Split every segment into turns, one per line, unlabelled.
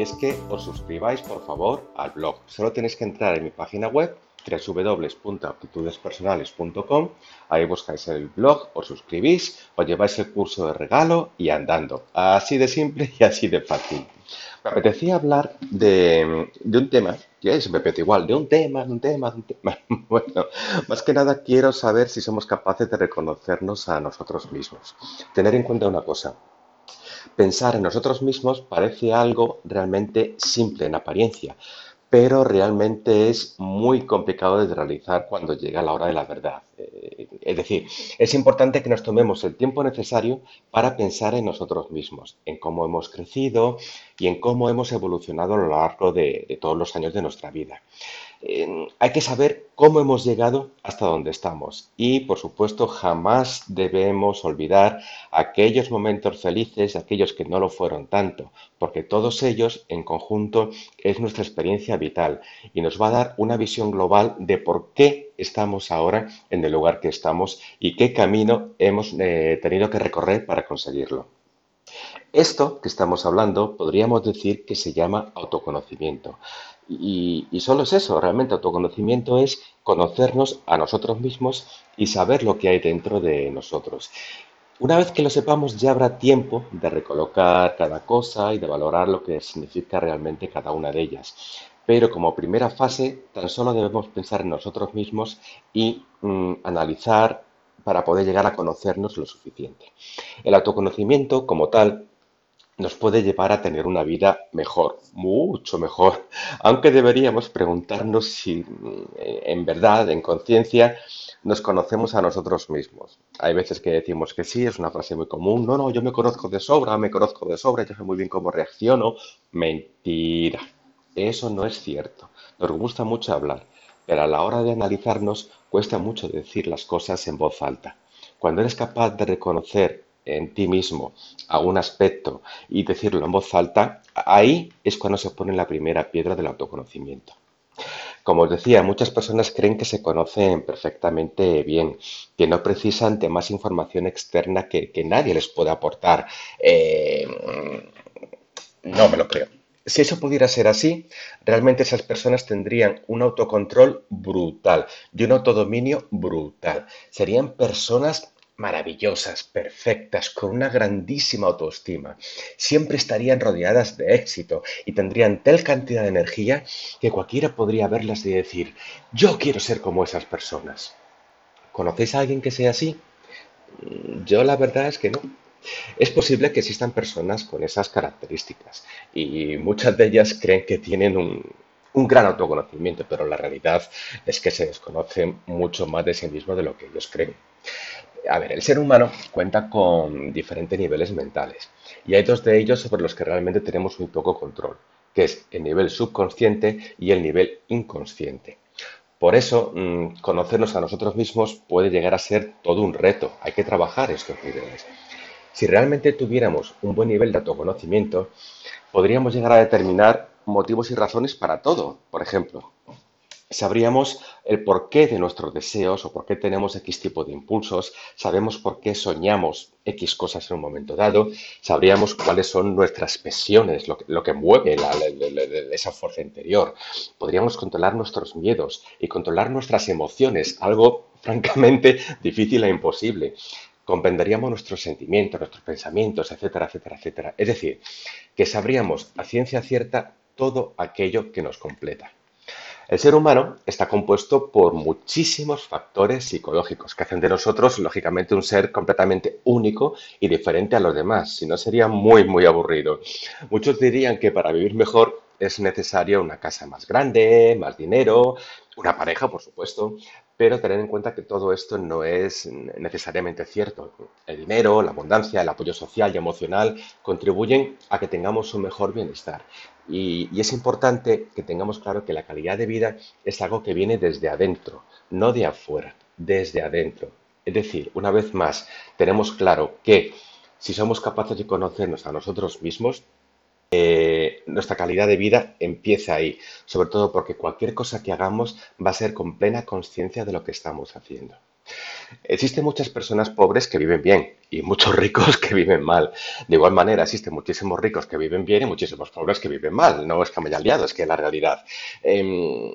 es que os suscribáis por favor al blog. Solo tenéis que entrar en mi página web www.aptitudespersonales.com. Ahí buscáis el blog, os suscribís, os lleváis el curso de regalo y andando. Así de simple y así de fácil. Me apetecía hablar de, un tema, que es, me apetece igual, de un tema, de un tema, de un tema. Bueno, más que nada quiero saber si somos capaces de reconocernos a nosotros mismos. Tener en cuenta una cosa. Pensar en nosotros mismos parece algo realmente simple en apariencia, pero realmente es muy complicado de realizar cuando llega la hora de la verdad. Eh, es decir, es importante que nos tomemos el tiempo necesario para pensar en nosotros mismos, en cómo hemos crecido y en cómo hemos evolucionado a lo largo de todos los años de nuestra vida hay que saber cómo hemos llegado hasta donde estamos y, por supuesto, jamás debemos olvidar aquellos momentos felices, aquellos que no lo fueron tanto, porque todos ellos en conjunto es nuestra experiencia vital y nos va a dar una visión global de por qué estamos ahora en el lugar que estamos y qué camino hemos eh, tenido que recorrer para conseguirlo. Esto que estamos hablando podríamos decir que se llama autoconocimiento. Y, solo es eso, realmente autoconocimiento es conocernos a nosotros mismos y saber lo que hay dentro de nosotros. Una vez que lo sepamos, ya habrá tiempo de recolocar cada cosa y de valorar lo que significa realmente cada una de ellas. Pero como primera fase, tan solo debemos pensar en nosotros mismos y mm, analizar para poder llegar a conocernos lo suficiente. El autoconocimiento, como tal, nos puede llevar a tener una vida mejor, mucho mejor, aunque deberíamos preguntarnos si eh, en verdad, en conciencia, nos conocemos a nosotros mismos. Hay veces que decimos que sí, es una frase muy común, no, no, yo me conozco de sobra, me conozco de sobra, yo sé muy bien cómo reacciono. Mentira, eso no es cierto. Nos gusta mucho hablar, pero a la hora de analizarnos cuesta mucho decir las cosas en voz alta. Cuando eres capaz de reconocer en ti mismo a un aspecto y decirlo en voz alta, ahí es cuando se pone la primera piedra del autoconocimiento. Como os decía, muchas personas creen que se conocen perfectamente bien, que no precisan de más información externa que, nadie les puede aportar. Eh, no me lo creo. Si eso pudiera ser así, realmente esas personas tendrían un autocontrol brutal y un autodominio brutal. Serían personas maravillosas, perfectas, con una grandísima autoestima. Siempre estarían rodeadas de éxito y tendrían tal cantidad de energía que cualquiera podría verlas y decir, yo quiero ser como esas personas. ¿Conocéis a alguien que sea así? Mm, yo la verdad es que no. Es posible que existan personas con esas características y muchas de ellas creen que tienen un, gran autoconocimiento, pero la realidad es que se desconocen mucho más de sí mismos de lo que ellos creen a ver, el ser humano cuenta con diferentes niveles mentales y hay dos de ellos sobre los que realmente tenemos muy poco control, que es el nivel subconsciente y el nivel inconsciente. Por eso, mm, conocernos a nosotros mismos puede llegar a ser todo un reto. Hay que trabajar estos niveles. Si realmente tuviéramos un buen nivel de autoconocimiento, podríamos llegar a determinar motivos y razones para todo. Por ejemplo, Sabríamos el porqué de nuestros deseos o por qué tenemos X tipo de impulsos, sabemos por qué soñamos X cosas en un momento dado, sabríamos cuáles son nuestras pasiones, lo, que mueve esa fuerza interior. Podríamos controlar nuestros miedos y controlar nuestras emociones, algo francamente difícil e imposible. Comprenderíamos nuestros sentimientos, nuestros pensamientos, etcétera, etcétera, etcétera. Es decir, que sabríamos a ciencia cierta todo aquello que nos completa. El ser humano está compuesto por muchísimos factores psicológicos que hacen de nosotros, lógicamente, un ser completamente único y diferente a los demás. Si no, sería muy, muy aburrido. Muchos dirían que para vivir mejor es necesaria una casa más grande, más dinero, una pareja, por supuesto, pero tener en cuenta que todo esto no es necesariamente cierto. El dinero, la abundancia, el apoyo social y emocional contribuyen a que tengamos un mejor bienestar. Y, es importante que tengamos claro que la calidad de vida es algo que viene desde adentro, no de afuera, desde adentro. Es decir, una vez más, tenemos claro que si somos capaces de conocernos a nosotros mismos, eh, nuestra calidad de vida empieza ahí, sobre todo porque cualquier cosa que hagamos va a ser con plena conciencia de lo que estamos haciendo. Existen muchas personas pobres que viven bien y muchos ricos que viven mal. De igual manera, existen muchísimos ricos que viven bien y muchísimos pobres que viven mal. No es que me haya liado, es que es la realidad. Em,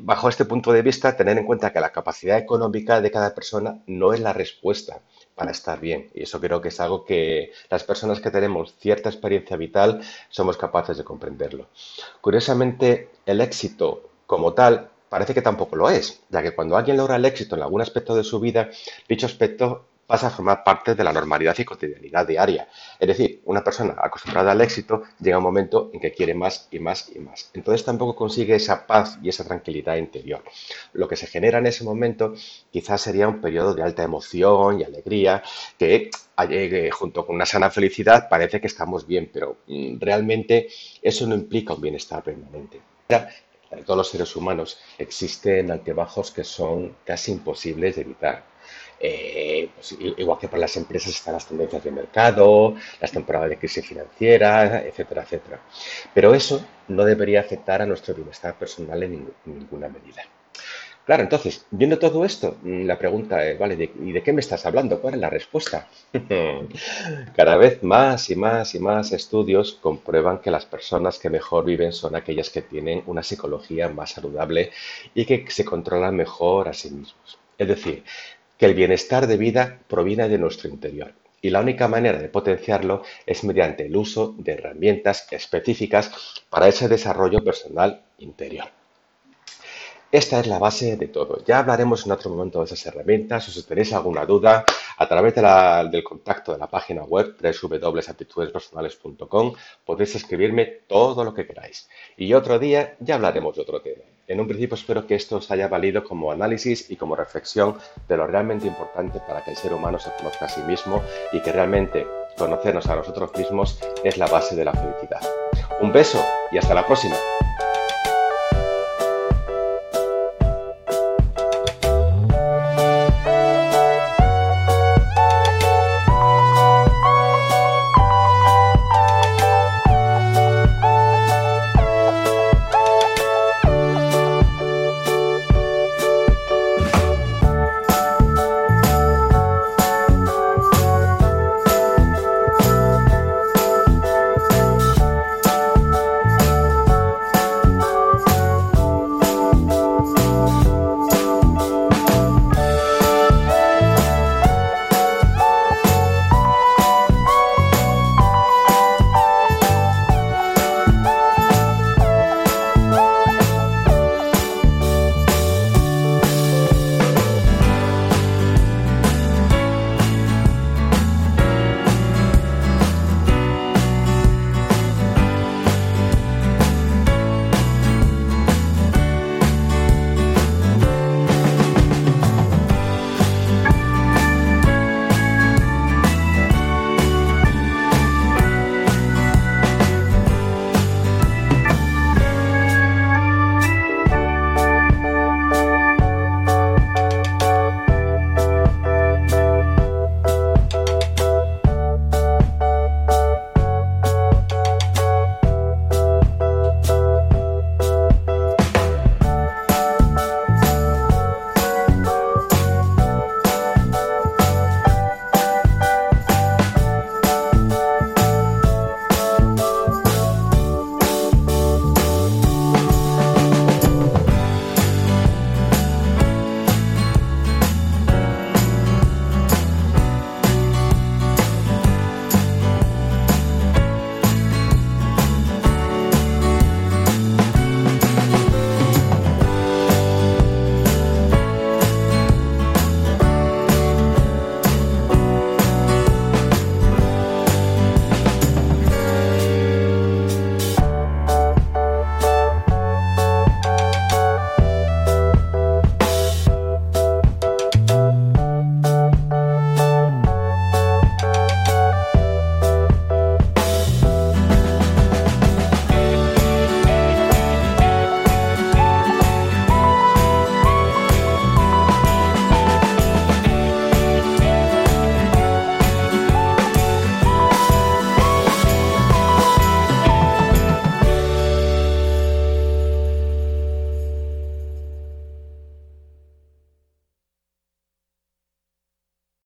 bajo este punto de vista, tener en cuenta que la capacidad económica de cada persona no es la respuesta para estar bien. Y eso creo que es algo que las personas que tenemos cierta experiencia vital somos capaces de comprenderlo. Curiosamente, el éxito como tal parece que tampoco lo es, ya que cuando alguien logra el éxito en algún aspecto de su vida, dicho aspecto pasa a formar parte de la normalidad y cotidianidad diaria. Es decir, una persona acostumbrada al éxito llega un momento en que quiere más y más y más. Entonces tampoco consigue esa paz y esa tranquilidad interior. Lo que se genera en ese momento quizás sería un periodo de alta emoción y alegría que junto con una sana felicidad parece que estamos bien, pero mm, realmente eso no implica un bienestar permanente en todos los seres humanos existen altibajos que son casi imposibles de evitar. Eh, pues, igual que para las empresas están las tendencias de mercado, las temporadas de crisis financiera, etcétera, etcétera. Pero eso no debería afectar a nuestro bienestar personal en ninguna medida. Claro, entonces, viendo todo esto, mm, la pregunta es, vale, ¿y de qué me estás hablando? ¿Cuál es la respuesta? Cada vez más y más y más estudios comprueban que las personas que mejor viven son aquellas que tienen una psicología más saludable y que se controlan mejor a sí mismos. Es decir, que el bienestar de vida proviene de nuestro interior y la única manera de potenciarlo es mediante el uso de herramientas específicas para ese desarrollo personal interior. Esta es la base de todo. Ya hablaremos en otro momento de esas herramientas o si tenéis alguna duda a través del contacto de la página web www.aptitudespersonales.com podéis escribirme todo lo que queráis. Y otro día ya hablaremos de otro tema. En un principio espero que esto os haya valido como análisis y como reflexión de lo realmente importante para que el ser humano se conozca a sí mismo y que realmente conocernos a nosotros mismos es la base de la felicidad. Un beso y hasta la próxima.